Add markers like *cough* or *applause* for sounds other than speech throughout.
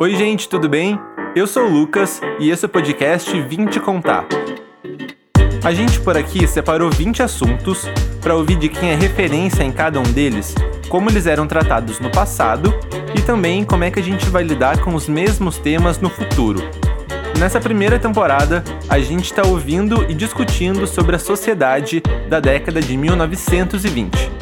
Oi, gente, tudo bem? Eu sou o Lucas e esse é o podcast Vim Te Contar. A gente por aqui separou 20 assuntos para ouvir de quem é referência em cada um deles, como eles eram tratados no passado e também como é que a gente vai lidar com os mesmos temas no futuro. Nessa primeira temporada, a gente está ouvindo e discutindo sobre a sociedade da década de 1920.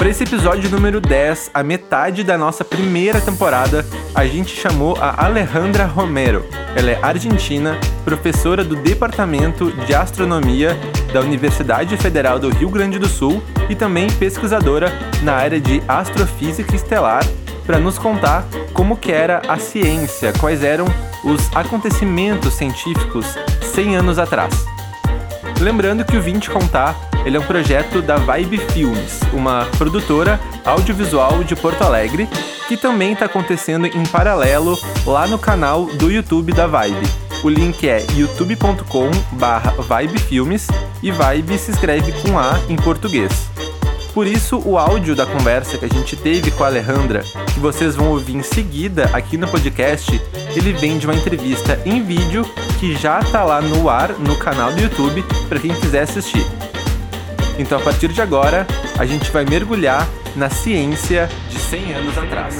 Para esse episódio número 10, a metade da nossa primeira temporada, a gente chamou a Alejandra Romero. Ela é argentina, professora do Departamento de Astronomia da Universidade Federal do Rio Grande do Sul e também pesquisadora na área de astrofísica estelar, para nos contar como que era a ciência, quais eram os acontecimentos científicos 100 anos atrás. Lembrando que o 20 Contar ele é um projeto da Vibe Filmes, uma produtora audiovisual de Porto Alegre, que também está acontecendo em paralelo lá no canal do YouTube da Vibe. O link é youtube.com/vibefilmes e Vibe se escreve com A em português. Por isso, o áudio da conversa que a gente teve com a Alejandra, que vocês vão ouvir em seguida aqui no podcast, ele vem de uma entrevista em vídeo que já está lá no ar no canal do YouTube para quem quiser assistir. Então, a partir de agora, a gente vai mergulhar na ciência de 100 anos atrás.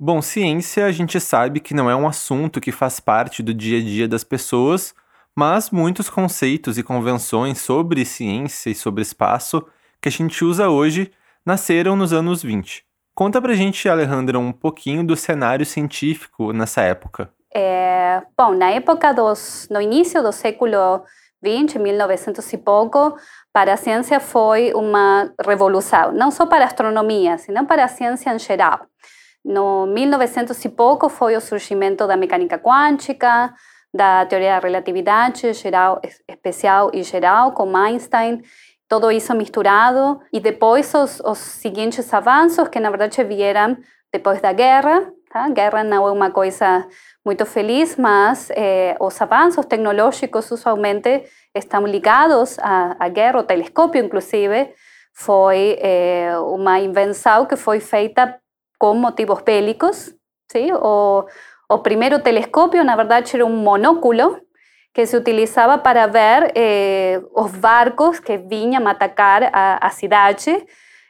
Bom, ciência a gente sabe que não é um assunto que faz parte do dia a dia das pessoas, mas muitos conceitos e convenções sobre ciência e sobre espaço que a gente usa hoje nasceram nos anos 20. Conta pra gente, Alejandra, um pouquinho do cenário científico nessa época. É, bom, na época dos, no início do século XX, 1900 e pouco, para a ciência foi uma revolução, não só para a astronomia, senão para a ciência em geral. No 1900 e pouco foi o surgimento da mecânica quântica, da teoria da relatividade geral, especial e geral, com Einstein, todo isso misturado, e depois os, os seguintes avanços, que na verdade vieram depois da guerra, Tá? Guerra não é uma coisa muito feliz, mas eh, os avanços tecnológicos usualmente estão ligados à guerra. O telescópio, inclusive, foi eh, uma invenção que foi feita com motivos bélicos. Sim? O, o primeiro telescópio, na verdade, era um monóculo que se utilizava para ver eh, os barcos que vinham atacar a, a cidade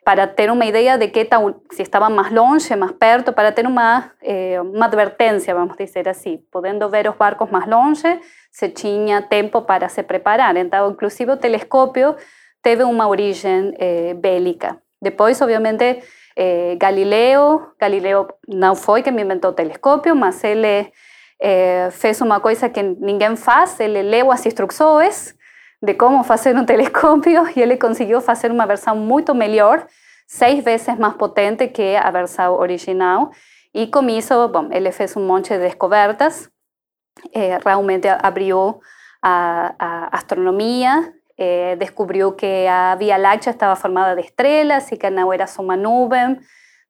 para ter uma ideia de que se estava mais longe, mais perto, para ter uma, eh, uma advertência, vamos dizer assim. Ver os barcos mais longe, se tinha tempo para se preparar. Então, inclusive, o telescópio teve uma origem eh, bélica. Depois, obviamente, eh, Galileu, Galileu não foi quem inventou o telescópio, mas ele eh, fez uma coisa que ninguém faz, ele leu as instruções de como fazer um telescópio e ele conseguiu fazer uma versão muito melhor, seis vezes mais potente que a versão original. E com isso, bom, ele fez um monte de descobertas, eh, realmente abriu a, a astronomia, eh, descobriu que a Via Láctea estava formada de estrelas e que não era só uma nuvem,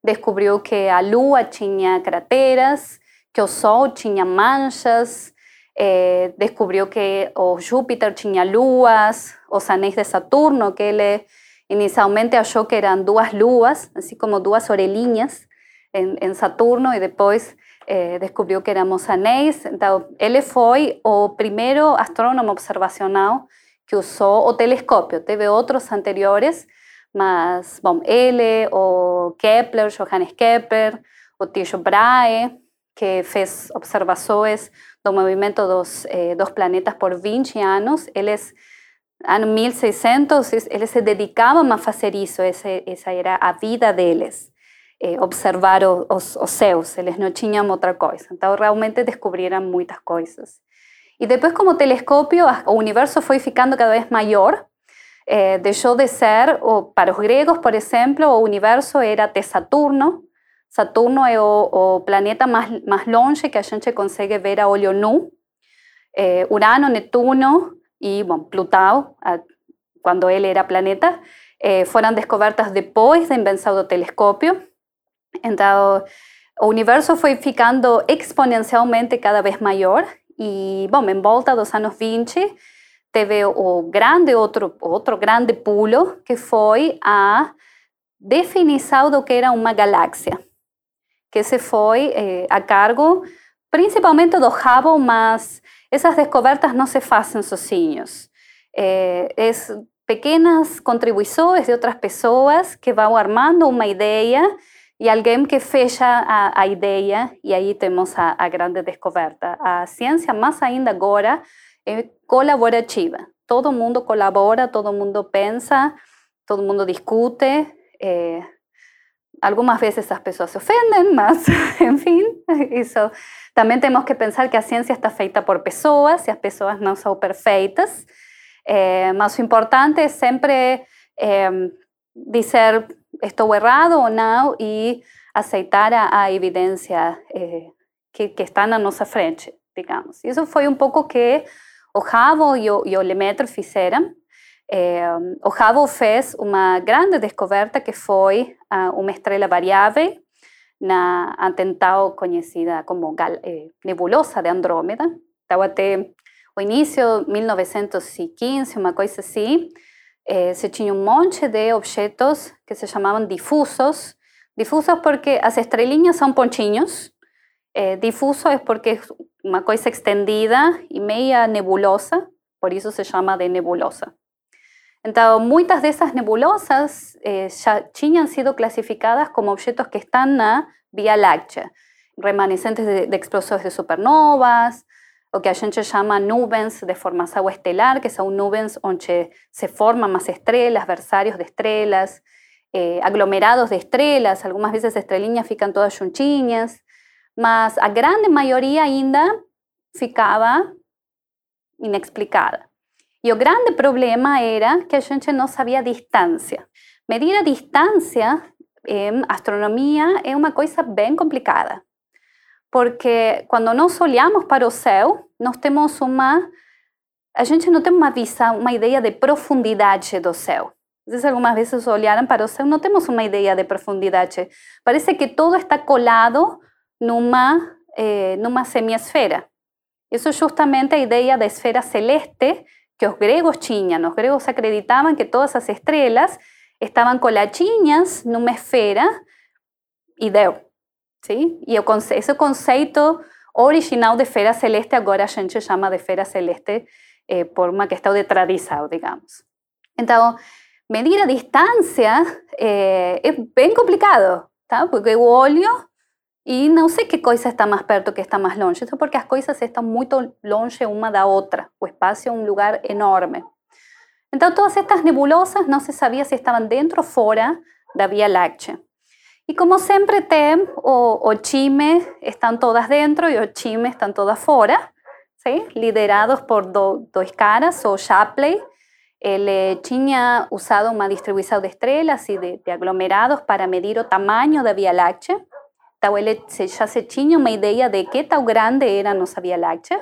descobriu que a Lua tinha crateras, que o Sol tinha manchas, eh, descubrió que o Júpiter tenía luas, os anéis de Saturno, que él inicialmente achó que eran dos luas, así como dos orelhinhas en, Saturno, y después eh, descubrió que éramos anéis. Entonces, él fue o primero astrónomo observacional que usó o telescopio. Teve otros anteriores, mas, bom, ele, o Kepler, Johannes Kepler, o Tycho Brahe, que fez observações do movimento dos, eh, dos planetas por 20 anos. Eles, ano 1600, eles se dedicavam a fazer isso, essa, essa era a vida deles, eh, observar os, os céus, eles não tinham outra coisa. Então, realmente descobriram muitas coisas. E depois, como telescópio, o universo foi ficando cada vez maior, eh, de ser, para os gregos, por exemplo, o universo era de Saturno, Saturno é o, o, planeta mais, mais longe que a gente consegue ver a olho nu. É, Urano, Netuno e bom, Plutão, a, quando ele era planeta, é, foram descobertas depois da invenção do telescópio. Então, o universo foi ficando exponencialmente cada vez maior e, bom, em volta dos anos 20, teve o grande outro outro grande pulo que foi a definição do que era uma galáxia, que se foi eh, a cargo principalmente do Hubble, mas essas descobertas não se fazem sozinhos. Eh, es pequeñas contribuições de outras pessoas que vão armando uma ideia e alguém que fecha a, a ideia e aí temos a, a grande descoberta. A ciência, mais ainda agora, é colaborativa. Todo mundo colabora, todo mundo pensa, todo mundo discute. Eh, algumas vezes as pessoas se ofendem, mas, *laughs* enfim, isso. Também temos que pensar que a ciência está feita por pessoas e as pessoas não são perfeitas. Eh, mas o importante é sempre eh, dizer estou errado ou não e aceitar a, a eh, que, que, está na nossa frente, digamos. Isso foi um pouco que o Hubble e o, e. Eh, o Hubble fez uma grande descoberta que foi uh, uma estrela variável na atentado conhecida como eh, nebulosa de Andrômeda. Estava até o início de 1915, uma coisa assim, eh, se tinha um monte de objetos que se chamavam difusos. Difusos porque as estrelinhas são pontinhos. Eh, difuso é porque é uma coisa extendida e meia nebulosa, por isso se chama de nebulosa. Então, muitas dessas nebulosas eh, já tinham sido classificadas como objetos que estão na Via Láctea, remanescentes de, de de supernovas, o que a gente chama nuvens de formação estelar, que são nuvens onde se formam as estrelas, versários de estrelas, eh, aglomerados de estrelas, algumas vezes as estrelinhas ficam todas juntinhas, mas a grande maioria ainda ficava inexplicada. E o grande problema era que a gente não sabia a distância. Medir a distância em astronomia é uma coisa bem complicada porque quando nós olhamos para o céu, nós temos uma a gente não visão, de profundidade do céu. Vocês algumas vezes olharam para o céu, não temos uma ideia de profundidade. Parece que tudo está colado numa eh, numa semiesfera. Isso é justamente a ideia da esfera celeste que os gregos tinham. Os gregos acreditavam que todas as estrelas estavam coladinhas numa esfera e deu. ¿sí? E o conce esse conceito original de esfera celeste agora a gente chama de esfera celeste eh, por uma questão de tradição, digamos. Então, medir a distância eh, é bem complicado, tá? porque eu olho e não sei que coisa está mais perto que está mais longe. Isso porque as coisas estão muito longe uma da outra. O espaço é um lugar enorme. Então, todas estas nebulosas não se sabia se estavam dentro ou fora da Via Láctea. Y como siempre TEM o, o CHIME están todas dentro y o CHIME están todas fuera, ¿sí? liderados por dos caras o Shapley. Él tinha usado una distribución de estrellas y de, aglomerados para medir el tamaño de Vía Láctea. Entonces, ya se tinha una idea de qué tan grande era nuestra Vía Láctea.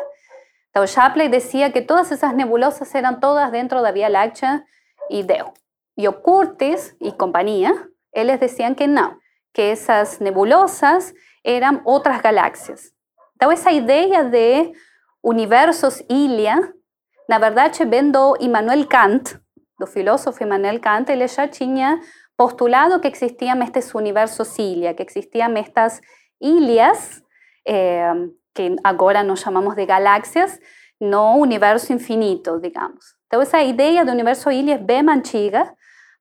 Entonces, Shapley decía que todas esas nebulosas eran todas dentro de Vía Láctea y deu. Y Curtis y compañía, ellos decían que no, que esas nebulosas eran otras galaxias. Entonces, esa idea de universos ilha, na verdade, vem do Immanuel Kant, do filósofo Immanuel Kant, ele já tinha postulado que existían estos universos ilha, que existían estas ilhas, eh, que agora nos chamamos de galáxias, no universo infinito, digamos. Então, essa ideia do universo ilha é bem antiga,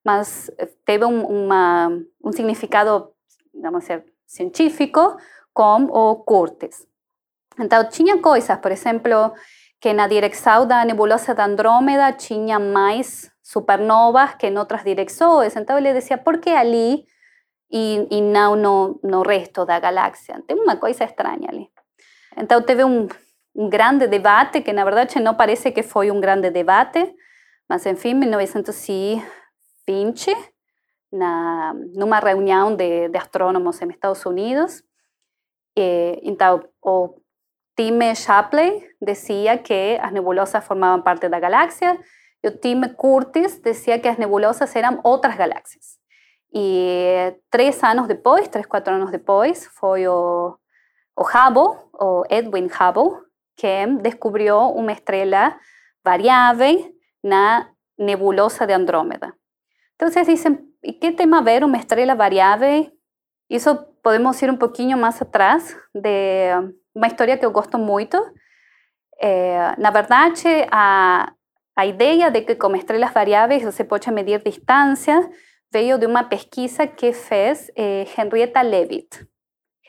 mas teve uma, um significado vamos ser, científico com o Curtis. Então, tinha coisas, por exemplo, que na direção da nebulosa da Andrômeda tinha mais supernovas que em outras direções. Então, ele dizia, por que ali e não no, no resto da galáxia? Tem uma coisa estranha ali. Então, teve um, um grande debate, que na verdade não parece que foi um grande debate, mas, enfim, em 1920, na, numa reunião de, de astrônomos em Estados Unidos. E, então, Shapley dizia que as nebulosas formavam parte da galáxia e o time Curtis dizia que as nebulosas eram outras galáxias. E três anos depois, três, quatro anos depois, foi o, o Hubble, o Edwin Hubble, que descobriu uma estrela variável na nebulosa de Andrômeda. Então, dizem, ¿Y qué tema ver uma estrela variável? Isso podemos ir um pouquinho mais atrás de uma história que eu gosto muito. É, na verdade, a, a ideia de que com estrelas variáveis você pode medir distância veio de uma pesquisa que fez eh, Henrietta Leavitt.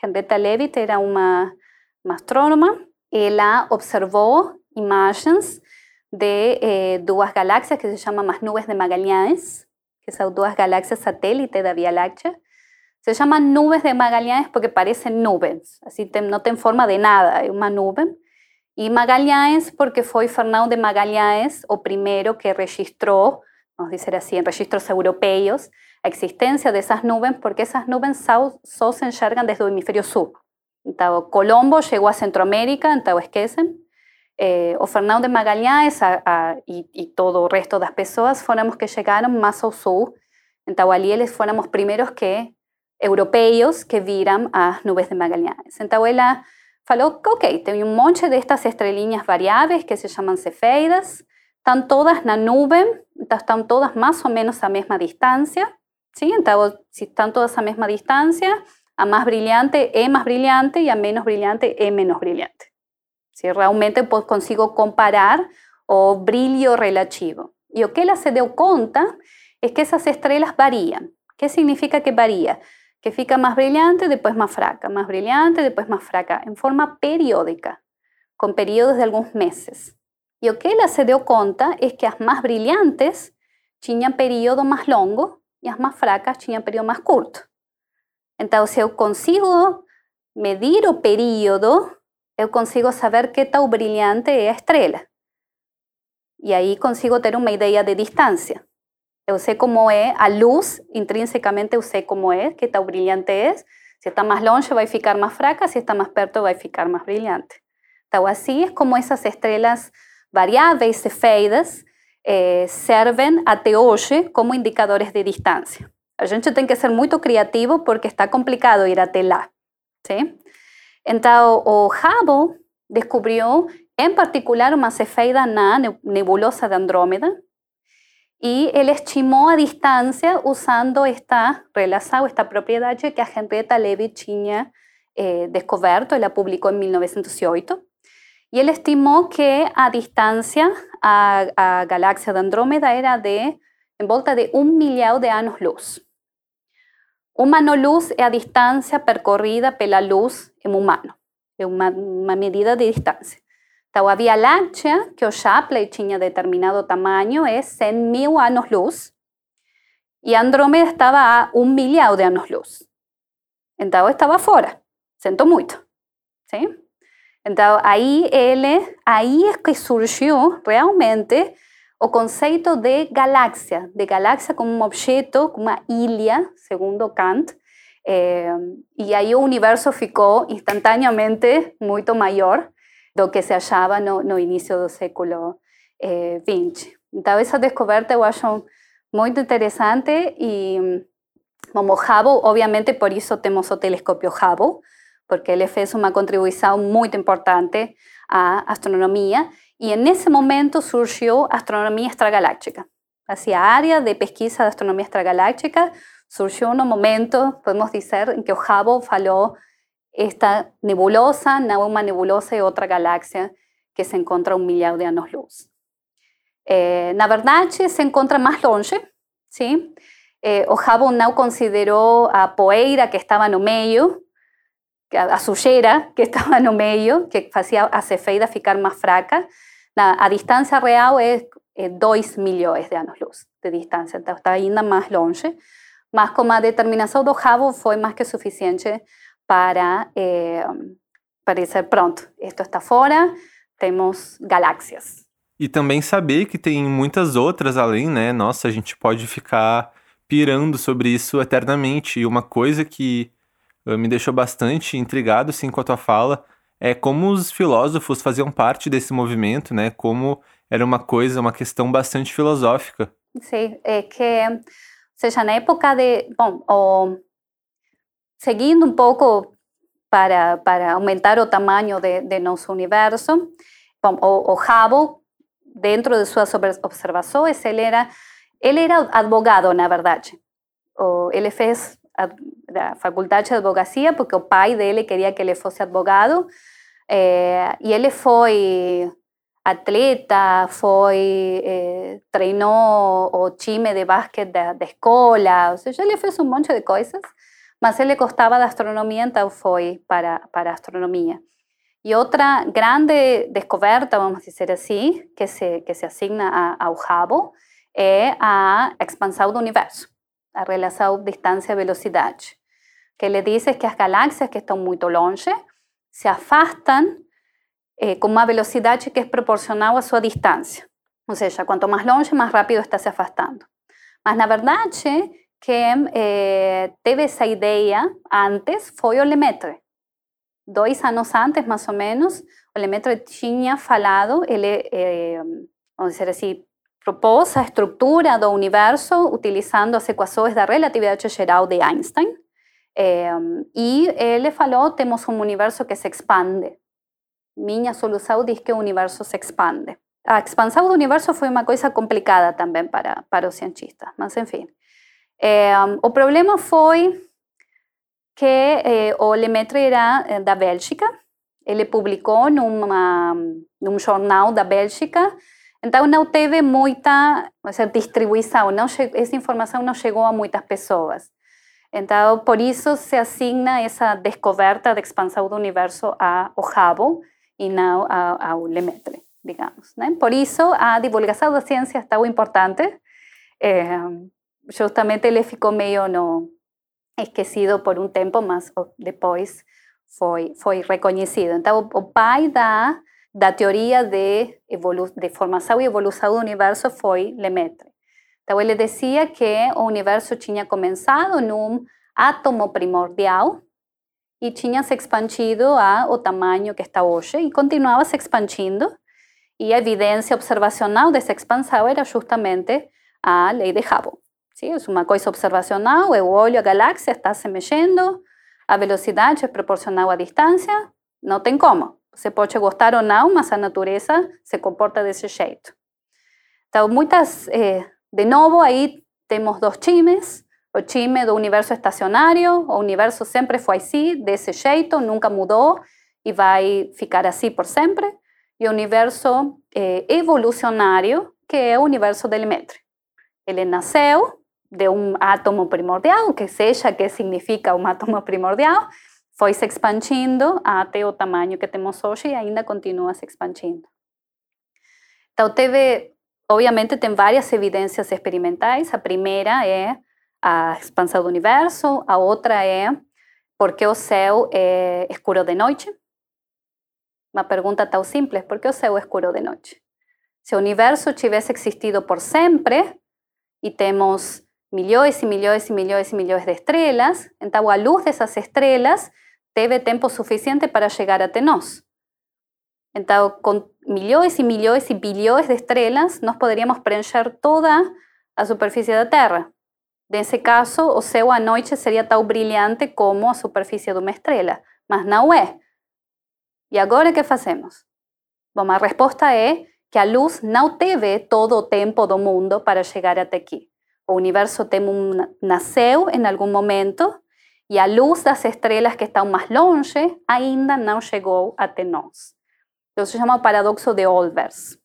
Henrietta Leavitt era uma, uma astrônoma. Ela observou imagens de eh, duas galáxias que se chamam as nuvens de Magalhães, que são duas galáxias satélite da Via Láctea. Se llaman nubes de Magallanes porque parecen nubes, así no tienen forma de nada, es una nube. Y Magallanes porque fue Fernando de Magallanes o primero que registró, vamos a decir así, en registros europeos, la existencia de esas nubes porque esas nubes solo se enxergan desde el hemisferio sur. Entonces, Colombo llegó a Centroamérica, entonces esquecen. Eh, o Fernando de Magallanes y, todo el resto de las personas fuéramos que llegaron más al sur. Entonces, allí les fuéramos primeros que europeos que viram as nuvens de Magalhães. Então ela falou que, ok, tem um monte destas estrelinhas variáveis que se chamam cefeidas, estão todas na nuvem, então estão todas mais ou menos à mesma distância, sim? Então, se estão todas à mesma distância, a mais brilhante é mais brilhante e a menos brilhante é menos brilhante. Se realmente eu consigo comparar o brilho relativo. E o que ela se deu conta é que essas estrelas variam. O que significa que varia? Fica más brillante, después más fraca, más brillante, después más fraca, en forma periódica, con periodos de algunos meses. Y lo que ella se dio cuenta es que las más brillantes tenían periodo más longo y las más fracas tenían periodo más corto. Entonces, si yo consigo medir o periodo, yo consigo saber qué tan brillante es la estrella. Y ahí consigo tener una idea de distancia. Yo sé cómo es, a luz, intrínsecamente yo sé cómo es, qué tan brillante es. Si está más longe va a ficar más fraca, si está más perto va a ficar más brillante. Entonces, así es como esas estrellas variáveis e feidas eh, servem como indicadores de distância. A gente tem que ser muito criativo porque está complicado ir até lá. ¿sí? Então, o Hubble descobriu, em particular, uma cefeida na nebulosa de Andrómeda, y él estimó a distancia usando esta relación, esta propiedad que a Henrietta Leavitt tinha eh, descoberto, él la publicó en 1908, y él estimó que a distancia a, a galaxia de Andrómeda era de en volta de un millón de años luz. Un ano luz es a distancia percorrida pela luz en humano, es una, una medida de distancia. Então, a Via Láctea, que o Shapley tinha determinado tamanho, é 100 mil anos-luz, e Andrômeda estava a um milhão de anos-luz. Então, estava fora. Sinto muito. Sim? Então, aí ele, aí é que surgiu realmente o conceito de galáxia, de galáxia como um objeto, como uma ilha, segundo Kant, eh, e aí o universo ficou instantaneamente muito maior do que se hallaba no, no inicio del século eh, XX. Entonces, esa descoberta eu acho muito interessante e como Hubble, obviamente por isso temos o telescopio Hubble, porque ele fez uma contribuição muito importante à astronomia e nesse momento surgiu a astronomia extragaláctica. Assim, a área de pesquisa de astronomia extragaláctica surgiu no momento, podemos dizer, em que o Hubble falou esta nebulosa no una nebulosa y otra galaxia que se encuentra a un millón de años luz. Eh, na verdade, se encontra más longe, ¿sí? Eh, o Hubble no consideró a poeira que estaba no medio, a sujeira que estaba no medio, que hacía a cefeida ficar más fraca. a distancia real es 2 millones de años luz de distancia, está ainda más longe. Mas como a determinación do Hubble fue más que suficiente para, eh, para dizer, pronto, esto está fora, temos galáxias. E também saber que tem muitas outras além, né? Nossa, a gente pode ficar pirando sobre isso eternamente. E uma coisa que eh, me deixou bastante intrigado, assim, com a tua fala, é como os filósofos faziam parte desse movimento, né? Como era uma coisa, uma questão bastante filosófica. Sim, é que, ou seja, na época de, bom, o seguindo um pouco para, para aumentar o tamanho de, de nosso universo, o, o Hubble, dentro de suas observações, ele era, ele era advogado, na verdade. ele fez a, a faculdade de advocacia porque o pai dele queria que ele fosse advogado. É, e ele foi atleta, foi é, treinou o time de basquete da, da escola, ou seja, ele fez um monte de coisas, mas ele gostava da astronomia, então foi para, para a astronomia. E outra grande descoberta, vamos dizer assim, que se, que se assigna a, ao Hubble, é a expansão do universo, a relação distância-velocidade. que ele diz que as galáxias que estão muito longe se afastam eh, con una velocidad que es proporcional a su distancia. O sea, cuanto más longe, más rápido está se afastando. Mas, na verdade, quem eh, teve essa ideia antes foi o Lemaitre. Dois anos antes, mais ou menos, o Lemaitre tinha falado, ele, eh, vamos dizer assim, propôs a estrutura do universo utilizando as equações da relatividade geral de Einstein. Eh, e ele falou, temos um universo que se expande. minha solução diz que o universo se expande. A expansão do universo foi uma coisa complicada também para, para os cientistas, mas enfim. É, o problema foi que é, o Lemaitre era é, da Bélgica, ele publicou numa, num jornal da Bélgica, então não teve muita seja, distribuição, não essa informação não chegou a muitas pessoas. Então, por isso se assigna essa descoberta da expansão do universo ao Hubble, e não ao, Lemaitre, digamos. Né? Por isso, a divulgação da ciência é tão importante. É, justamente ele ficou meio no, esquecido por um tempo, mas depois foi, foi reconhecido. Então, o pai da, da teoria de, evolu de formação e evolução do universo foi Lemaitre. Então, ele dizia que o universo tinha começado num átomo primordial, y tinha se expandido a o tamanho que está hoje e continuava se expandindo. E a evidência observacional dessa expansão era justamente a lei de Hubble. ¿Sí? É uma coisa observacional, o olho, a galáxia está se mexendo, a velocidade é proporcional à distância, não tem como. Você pode gostar ou não, mas a natureza se comporta desse jeito. Então, muitas, eh, de novo, aí temos dois times, o time do universo estacionário, o universo sempre foi assim, desse jeito, nunca mudou e vai ficar assim por sempre. E o universo eh, evolucionário, que é o universo de. Ele nasceu de um átomo primordial, que seja que significa um átomo primordial, foi se expandindo até o tamanho que temos hoje e ainda continua se expandindo. Então, teve, obviamente, tem várias evidências experimentais. A primeira é a expansão do universo, a outra é por que o céu é escuro de noite? Uma pergunta tão simples, por que o céu é escuro de noite? Se o universo tivesse existido por sempre e temos milhões e milhões e milhões e milhões de estrelas, então a luz dessas estrelas teve tempo suficiente para chegar até nós. Então, com milhões e milhões e bilhões de estrelas, nós poderíamos preencher toda a superfície da Terra. Nesse caso, o céu à noite seria tão brilhante como a superfície de uma estrela, mas não é. E agora que fazemos? Bom, a resposta é que a luz não teve todo o tempo do mundo para chegar até aqui. O universo tem um, nasceu em algum momento e a luz das estrelas que estão mais longe ainda não chegou até nós. Isso se chama o paradoxo de Olbers.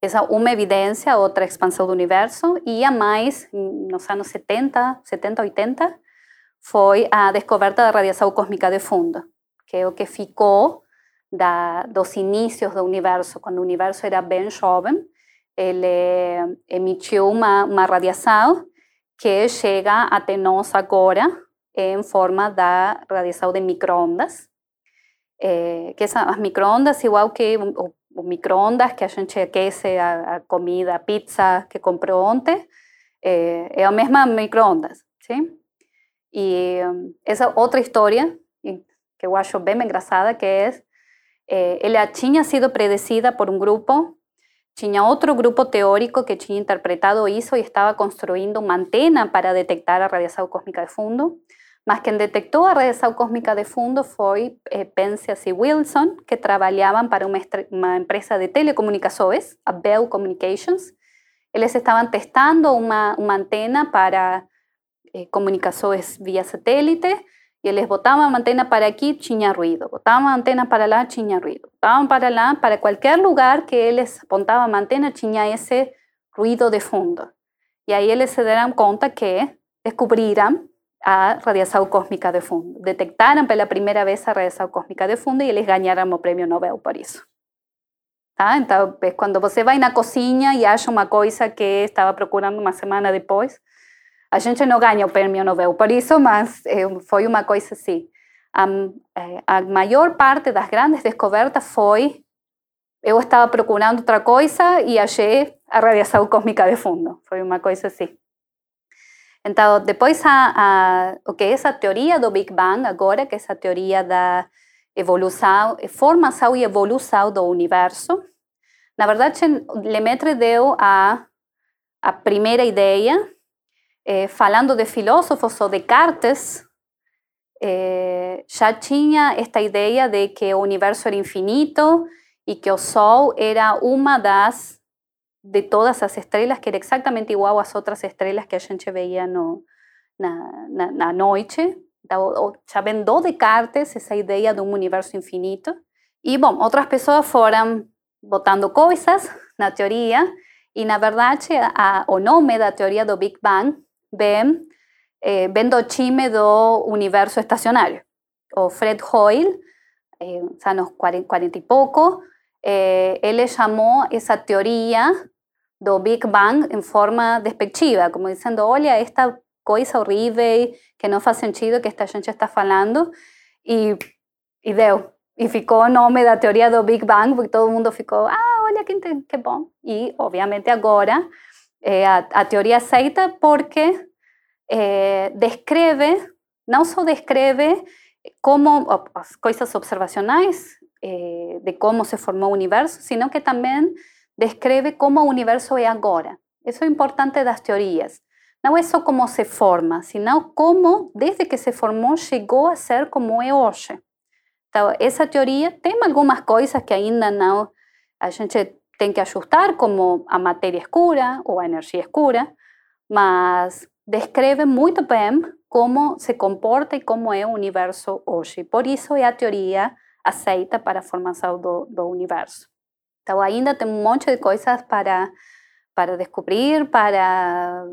Essa é uma evidência, outra expansão do universo, e a mais, nos anos 70, 70, 80, foi a descoberta da radiação cósmica de fundo, que é o que ficou da, dos inícios do universo, quando o universo era bem jovem, ele emitiu uma, uma radiação que chega até nós agora em forma da radiação de microondas, é, que as microondas, igual que o o microondas que a gente aquece a, a comida, a pizza que comprou ontem, é, é a mesma microondas, sim? E essa outra história, que eu acho bem engraçada, que é, é ela tinha sido predecida por um grupo, tinha outro grupo teórico que tinha interpretado isso e estava construindo uma antena para detectar a radiação cósmica de fundo. Mas quem detectou a radiação cósmica de fundo foi eh, Penzias e Wilson, que trabalhavam para uma, uma, empresa de telecomunicações, a Bell Communications. Eles estavam testando uma, uma antena para eh, comunicações via satélite, y les botaban antena para aquí, tinha ruido, botaban antena para lá, tinha ruido, botaban para lá, para cualquier lugar que eles apontaban antena, tinha ese ruido de fundo. Y ahí eles se dieron cuenta que descubriram a radiação cósmica de fundo. Detectaram pela primeira vez a radiação cósmica de fundo e eles ganharam o prêmio Nobel por isso. Tá? Então, quando você vai na cozinha e acha uma coisa que estava procurando uma semana depois, a gente não ganha o prêmio Nobel por isso, mas eh, foi uma coisa assim. A, eh, a maior parte das grandes descobertas foi eu estava procurando outra coisa e achei a radiação cósmica de fundo. Foi uma coisa assim. Então, depois, a, a, o que é essa teoria do Big Bang agora, que é essa teoria da evolução, formação e evolução do universo, na verdade, Lemaitre deu a, a primeira ideia eh, falando de filósofos, o Descartes eh, já tinha esta ideia de que o universo era infinito e que o Sol era uma das de todas as estrelas, que era exatamente igual às outras estrelas que a gente veia no, na, na, na noite. Então, já vem do Descartes essa ideia de um universo infinito. E, bom, outras pessoas foram botando coisas na teoria, e, na verdade, o nome da teoria do Big Bang vem, eh, vem do universo estacionário. O Fred Hoyle, eh, anos 40, 40 e pouco, eh, ele chamou essa teoria do Big Bang em forma despectiva, como dizendo, olha, esta coisa horrível que não faz sentido que esta gente está falando, e, e deu. E ficou o nome da teoria do Big Bang, porque todo mundo ficou, ah, olha que, que bom. E, obviamente, agora eh, a, a, aceita porque eh, descreve, não só descreve como as coisas observacionais eh, de como se formou o universo, sino que também descreve como o universo é agora. Isso é importante das teorias. Não é só como se forma, sino como, desde que se formou, chegou a ser como é hoje. Então, essa teoria tem algumas coisas que ainda não a gente tem que ajustar, como a matéria escura ou a energia escura, mas descreve muito bem como se comporta e como é o universo hoje. Por isso é a teoria aceita para a formação do, do universo. Então, ainda tem um monte de coisas para, para descobrir, para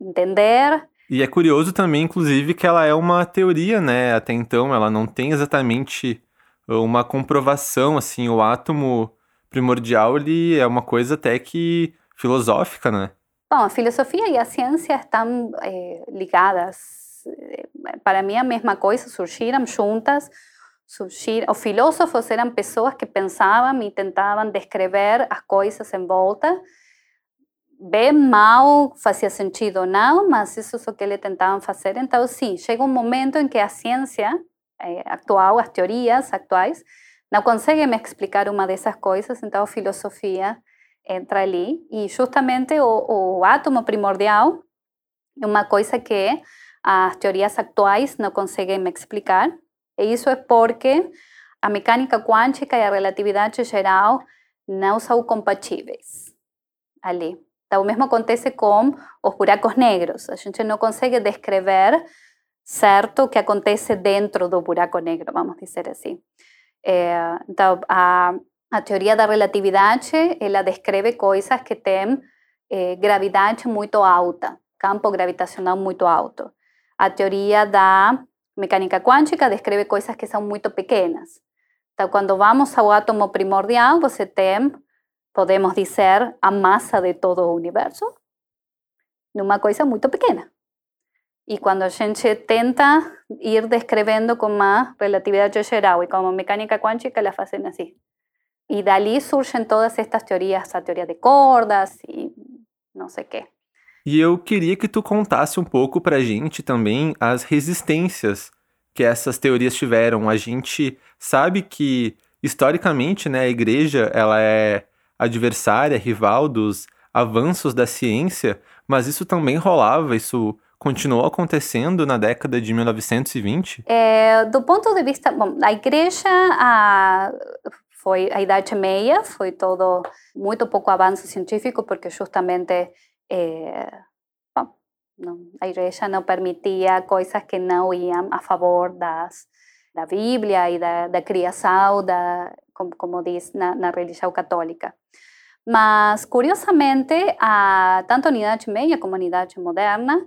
entender. E é curioso também, inclusive, que ela é uma teoria, né? Até então, ela não tem exatamente uma comprovação, assim, o átomo primordial, ele é uma coisa até que filosófica, né? Bom, a filosofia e a ciência estão é, ligadas. Para mim, a mesma coisa, surgiram juntas, surgir, os filósofos eram pessoas que pensavam e tentavam descrever as coisas em volta. Bem mal fazia sentido ou não, mas isso é o que eles tentavam fazer. Então, sim, chega um momento em que a ciência eh, atual, as teorias atuais, não conseguem me explicar uma dessas coisas, então a filosofia entra ali. E justamente o, o átomo primordial é uma coisa que as teorias atuais não conseguem me explicar. E isso é porque a mecânica quântica e a relatividade geral não são compatíveis ali. Então, o mesmo acontece com os buracos negros. A gente não consegue descrever certo o que acontece dentro do buraco negro, vamos dizer assim. Então, a, a teoria da relatividade, ela descreve coisas que têm é, gravidade muito alta, campo gravitacional muito alto. A teoria da mecânica quântica descreve coisas que são muito pequenas. Então, quando vamos ao átomo primordial, você tem, podemos dizer, a massa de todo o universo numa coisa muito pequena. E quando a gente tenta ir descrevendo como a relatividade geral e como mecânica quântica, elas fazem assim. E dali surgem todas estas teorias, a teoria de cordas e não sei o quê. E eu queria que tu contasse um pouco pra gente também as resistências que essas teorias tiveram. A gente sabe que historicamente, né, a igreja, ela é adversária, rival dos avanços da ciência, mas isso também rolava, isso continuou acontecendo na década de 1920? É, do ponto de vista, bom, a igreja a, foi a Idade Meia, foi todo muito pouco avanço científico, porque justamente é, não, a igreja não permitia coisas que não iam a favor das, da Bíblia e da, da criação, da, como, como diz na, na religião católica. Mas, curiosamente, a, tanto a unidade meia como a unidade moderna,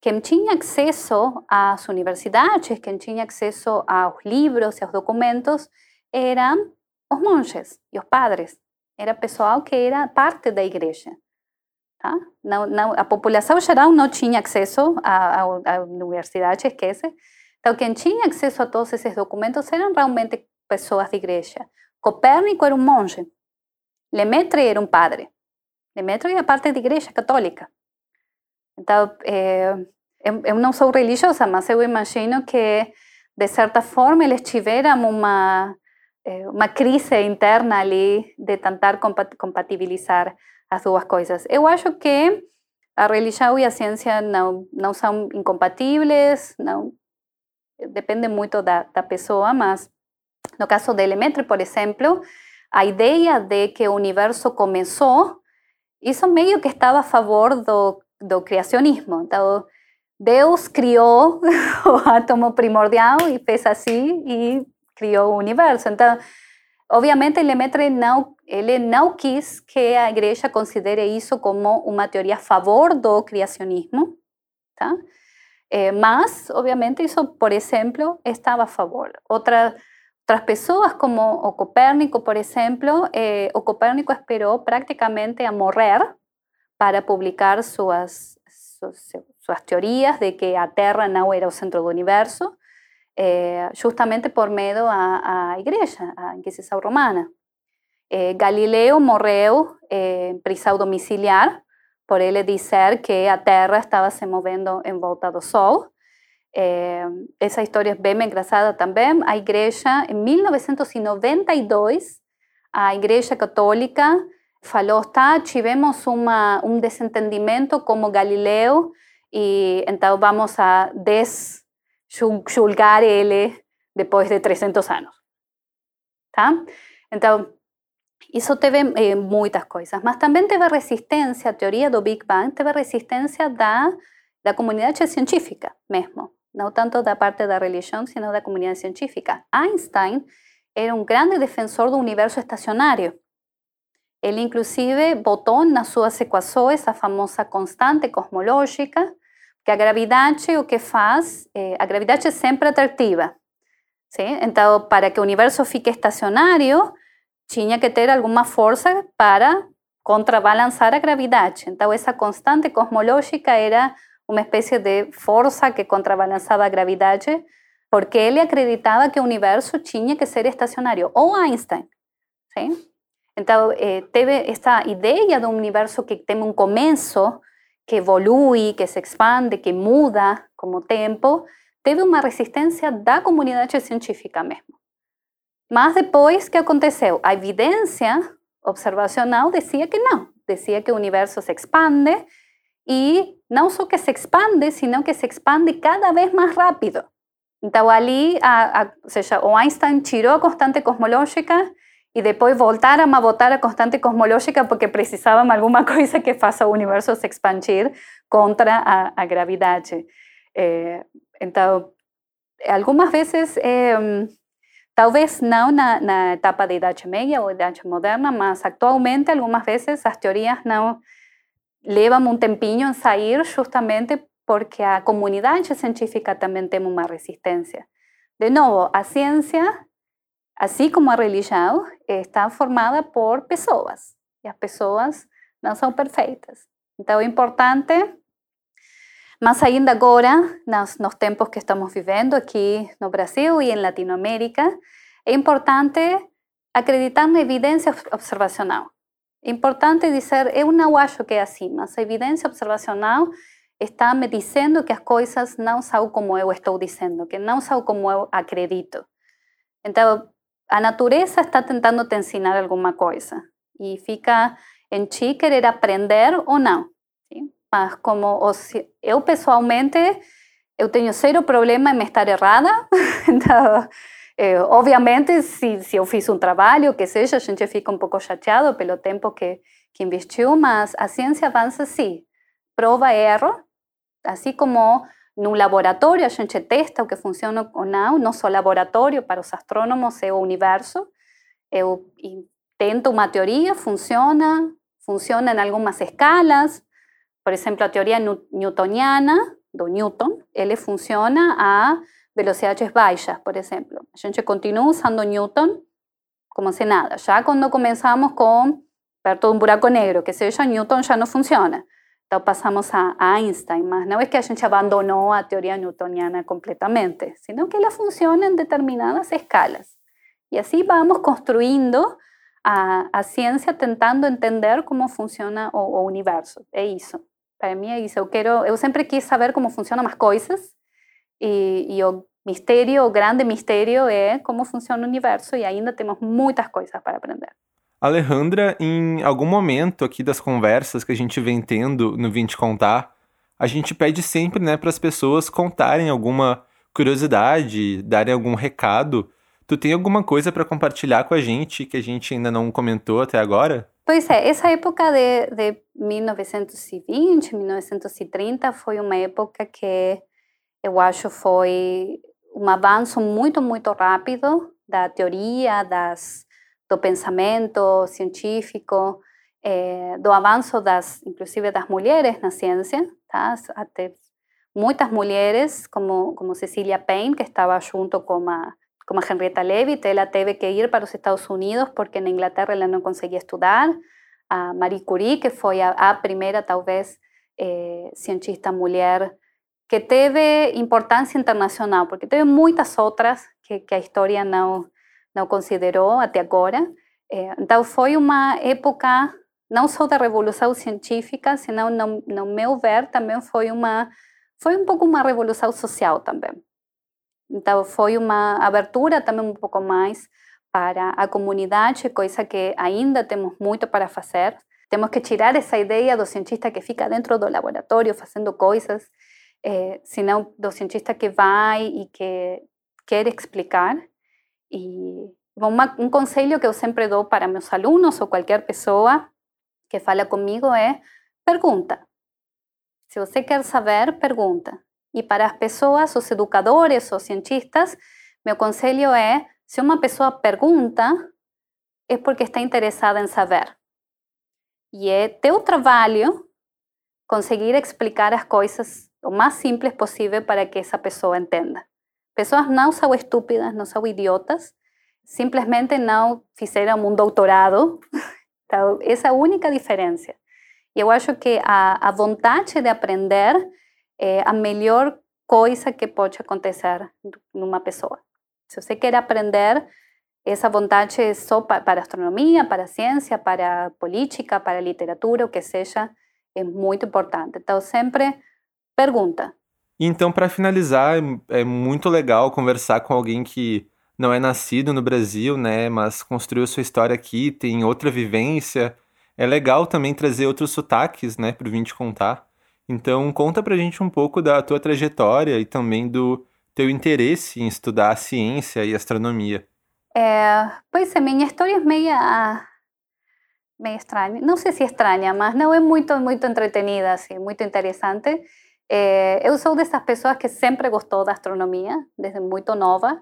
quem tinha acesso às universidades, quem tinha acesso aos livros e aos documentos, eram os monges e os padres. Era pessoal que era parte da igreja. Tá? Não, não, a população geral não tinha acesso à, à, universidade, esquece. Então, quem tinha acesso a todos esses documentos eram realmente pessoas de igreja. Copérnico era um monge. Lemaitre era um padre. Lemaitre era parte da igreja católica. Então, é, eu, eu não sou religiosa, mas eu imagino que, de certa forma, eles tiveram uma, uma crise interna ali de tentar compatibilizar as duas coisas. Eu acho que a religião e a ciência não, não são incompatíveis, não, depende muito da, da pessoa, mas no caso de Lemaitre, por exemplo, a ideia de que o universo começou, isso meio que estava a favor do, do criacionismo. Então, Deus criou *laughs* o átomo primordial e fez assim e criou o universo. Então, obviamente, Lemaitre não, ele não quis que a igreja considere isso como uma teoria a favor do criacionismo, tá? Eh, mas, obviamente, isso, por exemplo, estava a favor. Outra otras personas como o Copérnico, por ejemplo, eh, o Copérnico esperó prácticamente a morir para publicar sus, sus, teorías de que la Tierra no era el centro del universo, eh, justamente por miedo a, a igreja, a Inquisición romana. Eh, Galileo morreu en prisión domiciliar por él decir que la Tierra estaba se moviendo en volta do Sol, é, essa história é bem engraçada também. A igreja, em 1992, a igreja católica falou, tivemos uma, um desentendimento como Galileu e então vamos a desjulgar ele depois de 300 anos. Tá? Então, isso teve eh, muitas coisas, mas também teve resistência, a teoria do Big Bang teve resistência da, da comunidade científica mesmo no tanto da parte da religião, sino da comunidade científica. Einstein era um grande defensor do universo estacionário. Ele, inclusive, botou nas suas equações a famosa constante cosmológica, que a gravidade o que faz, eh, a gravidade é sempre atrativa. Sim? Então, para que o universo fique estacionário, tinha que ter alguma força para contrabalançar a gravidade. Então, essa constante cosmológica era uma espécie de força que contrabalançava a gravidade, porque ele acreditava que o universo tinha que ser estacionário, ou Einstein. Sim? Então, eh, teve essa ideia de um universo que tem um começo, que evolui, que se expande, que muda com o tempo, teve uma resistência da comunidade científica mesmo. Mas depois, que aconteceu? A evidência observacional dizia que não, dizia que o universo se expande e não só que se expande, sino que se expande cada vez mais rápido. Então, ali, a, a, ou seja, o Einstein tirou a constante cosmológica e depois voltaram a botar a constante cosmológica porque precisavam alguma *laughs* coisa que faça o universo se expandir contra a, a gravidade. É, então, algumas vezes, é, talvez não na, na etapa da Idade Média ou Idade Moderna, mas atualmente, algumas vezes, as teorias não levam um tempinho em sair justamente porque a comunidade científica também tem uma resistência. De novo, a ciência, assim como a religião, está formada por pessoas e as pessoas não são perfeitas. Então é importante, mais ainda agora, nos, nos tempos que estamos vivendo aqui no Brasil e em Latinoamérica, é importante acreditar na evidência observacional. Importante dizer, eu não acho que é assim, mas a evidência observacional está me dizendo que as coisas não são como eu estou dizendo, que não são como eu acredito. Então, a natureza está tentando te ensinar alguma coisa e fica em ti querer aprender ou não. Sim? Mas como eu pessoalmente, eu tenho zero problema em estar errada, *laughs* então Eh, obviamente, se, se eu fiz um trabalho, que seja, a gente fica um pouco chateado pelo tempo que, que investiu, mas a ciência avança sim. Prova e erro. Assim como no laboratório a gente testa o que funciona ou não, nosso laboratório para os astrônomos é o universo. Eu tento uma teoria, funciona, funciona em algumas escalas. Por exemplo, a teoria newtoniana do Newton, ele funciona a velocidades baixas, por exemplo. A gente continua usando Newton como se nada. Já quando começamos com perto de um buraco negro, que seja, Newton já não funciona. Então passamos a Einstein, mas não é que a gente abandonou a teoria newtoniana completamente, sino que ela funciona em determinadas escalas. E assim vamos construindo a, a ciência tentando entender como funciona o, o universo. É isso. Para mim é isso. Eu quero, eu sempre quis saber como funcionam as coisas e, e o mistério, o grande mistério é como funciona o universo e ainda temos muitas coisas para aprender. Alejandra, em algum momento aqui das conversas que a gente vem tendo no Vinte Contar, a gente pede sempre né, para as pessoas contarem alguma curiosidade, darem algum recado. Tu tem alguma coisa para compartilhar com a gente que a gente ainda não comentou até agora? Pois é, essa época de, de 1920, 1930 foi uma época que eu acho foi um avanço muito, muito rápido da teoria, das do pensamento científico, eh, do avanço das, inclusive das mulheres na ciência, tá? Até muitas mulheres, como como Cecilia Payne, que estava junto com a a Henrietta Leavitt, ela teve que ir para os Estados Unidos porque na Inglaterra ela não conseguia estudar. A Marie Curie, que foi a, a primeira, talvez, eh, cientista mulher que teve importância internacional, porque teve muitas outras que, que a história não não considerou até agora. É, então, foi uma época não só da revolução científica, senão, no, no meu ver, também foi uma foi um pouco uma revolução social também. Então, foi uma abertura também um pouco mais para a comunidade, coisa que ainda temos muito para fazer. Temos que tirar essa ideia do cientista que fica dentro do laboratório fazendo coisas, eh, senão do cientista que vai e que quer explicar. E uma, um conselho que eu sempre dou para meus alunos ou qualquer pessoa que fala comigo é pergunta. Se você quer saber, pergunta. E para as pessoas, os educadores, os cientistas, meu conselho é: se uma pessoa pergunta, é porque está interessada em saber. E é teu trabalho conseguir explicar as coisas o mais simples possível para que essa pessoa entenda. Pessoas não são estúpidas, não são idiotas, simplesmente não fizeram um doutorado. Então, *laughs* essa é a única diferença. E eu acho que a, a vontade de aprender é a melhor coisa que pode acontecer numa pessoa. Se você quer aprender, essa vontade é só para astronomia, para ciência, para política, para literatura, o que seja, é muito importante. Então, sempre pergunta. Então, para finalizar, é muito legal conversar com alguém que não é nascido no Brasil, né, mas construiu sua história aqui, tem outra vivência. É legal também trazer outros sotaques, né, para vir te contar. Então, conta pra gente um pouco da tua trajetória e também do teu interesse em estudar ciência e astronomia. É, pois é, minha história é meia meio estranha. Não sei se é estranha, mas não é muito muito entretenida, assim, muito interessante. É, eu sou dessas pessoas que sempre gostou da astronomia, desde muito nova.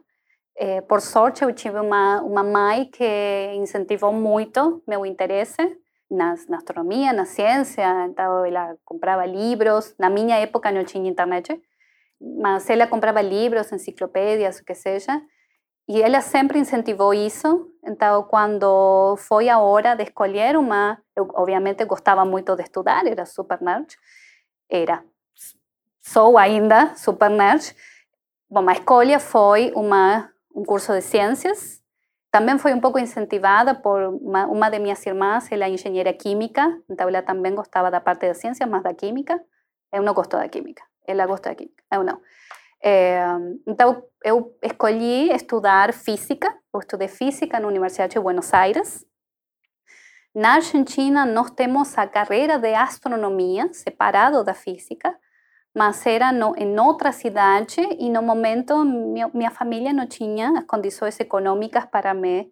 É, por sorte, eu tive uma, uma mãe que incentivou muito meu interesse na, na astronomia, na ciência. Então, ela comprava livros. Na minha época não tinha internet, mas ela comprava livros, enciclopédias, o que seja. E ela sempre incentivou isso. Então, quando foi a hora de escolher uma, eu obviamente gostava muito de estudar, era super nerd. Era sou ainda super nerd. Bom, a escolha foi uma, um curso de ciências. Também foi um pouco incentivada por uma, uma de minhas irmãs, ela é engenheira química, então ela também gostava da parte da ciência, mas da química. Eu não gosto da química, ela gosta da química, eu não. É, então, eu escolhi estudar física, eu estudei física na Universidade de Buenos Aires. Na Argentina, nós temos a carreira de astronomia, separado da física, mas era no, em outra cidade e no momento minha, minha família não tinha as condições econômicas para me,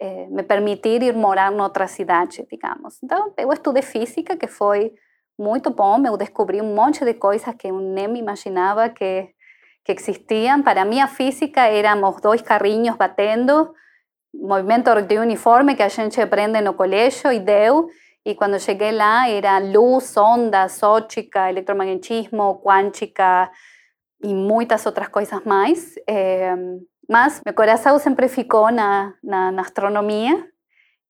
eh, me permitir ir morar em outra cidade, digamos. Então, eu estudei física, que foi muito bom. Eu descobri um monte de coisas que eu nem me imaginava que, que existiam. Para mim, a física éramos dois carrinhos batendo, movimento de uniforme que a gente aprende no colégio e deu. E quando cheguei lá, era luz, ondas, ótica, eletromagnetismo, quântica e muitas outras coisas mais. É, mas meu coração sempre ficou na, na, na.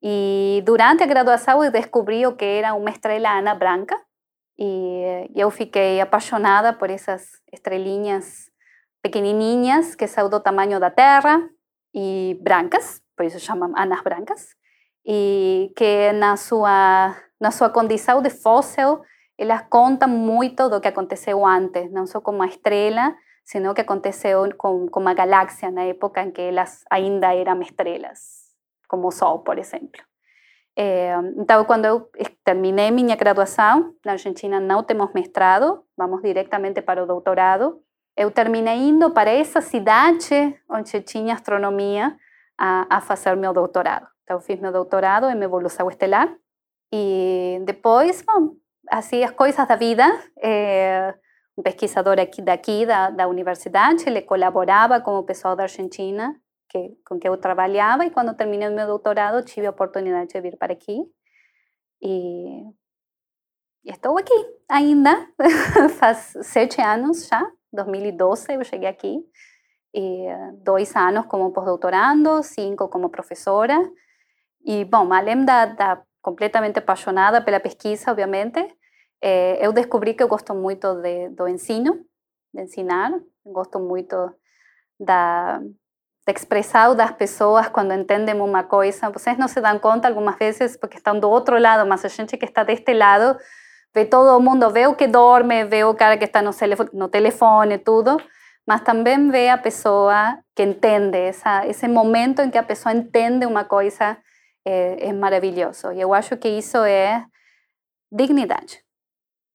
E durante a graduação eu descobri que era uma estrela ana branca. E eu fiquei apaixonada por essas estrelinhas pequenininhas que são do tamanho da Terra e brancas, por isso chamam anas brancas e que na sua, na sua condição de fóssil, elas contam muito do que aconteceu antes, não só com a estrela, sino que aconteceu com, com a galáxia na época em que elas ainda eram estrelas, como o Sol, por exemplo. É, então, quando eu terminei minha graduação, na Argentina não temos mestrado, vamos diretamente para o doutorado. Eu terminei indo para essa cidade onde tinha astronomia a, a fazer meu doutorado. Então, fiz meu doutorado em evolução estelar e depois, bom, assim, as coisas da vida. É, um pesquisador aqui daqui da, da universidade, ele colaborava com o pessoal da Argentina que, com que eu trabalhava e quando terminei meu doutorado tive a oportunidade de vir para aqui e, e estou aqui ainda, *laughs* faz sete anos já, 2012 eu cheguei aqui, e dois anos como pós-doutorando, cinco como professora, e, bom, além da, da completamente apaixonada pela pesquisa, obviamente, eh, eu descobri que eu gosto muito de, do ensino, de ensinar, gosto muito da, da expressão das pessoas quando entendem uma coisa. Vocês não se dão conta algumas vezes porque estão do outro lado, mas a gente que está deste lado vê todo mundo, vê o que dorme, vê o cara que está no, no telefone, tudo, mas também vê a pessoa que entende, essa, esse momento em que a pessoa entende uma coisa é, é maravilhoso. E eu acho que isso é dignidade.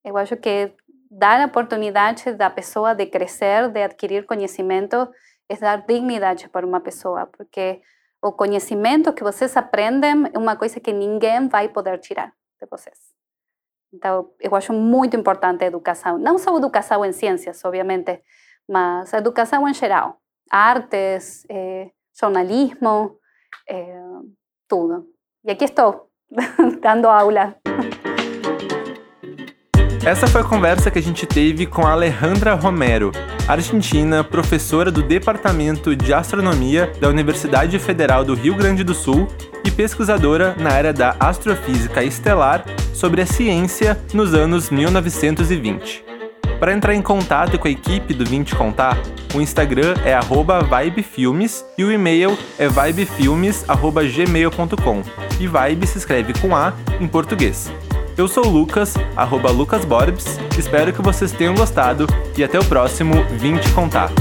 Eu acho que dar a oportunidade da pessoa de crescer, de adquirir conhecimento, é dar dignidade para uma pessoa, porque o conhecimento que vocês aprendem é uma coisa que ninguém vai poder tirar de vocês. Então, eu acho muito importante a educação. Não só a educação em ciências, obviamente, mas a educação em geral. Artes, eh, jornalismo, eh, tudo. E aqui estou, *laughs* dando aula. Essa foi a conversa que a gente teve com a Alejandra Romero, argentina, professora do Departamento de Astronomia da Universidade Federal do Rio Grande do Sul e pesquisadora na área da astrofísica estelar sobre a ciência nos anos 1920. Para entrar em contato com a equipe do Vinte Contar, o Instagram é vibefilmes e o e-mail é vibefilmes.gmail.com. E vibe se escreve com A em português. Eu sou o Lucas, arroba lucasborbs, espero que vocês tenham gostado e até o próximo Vinte Contar.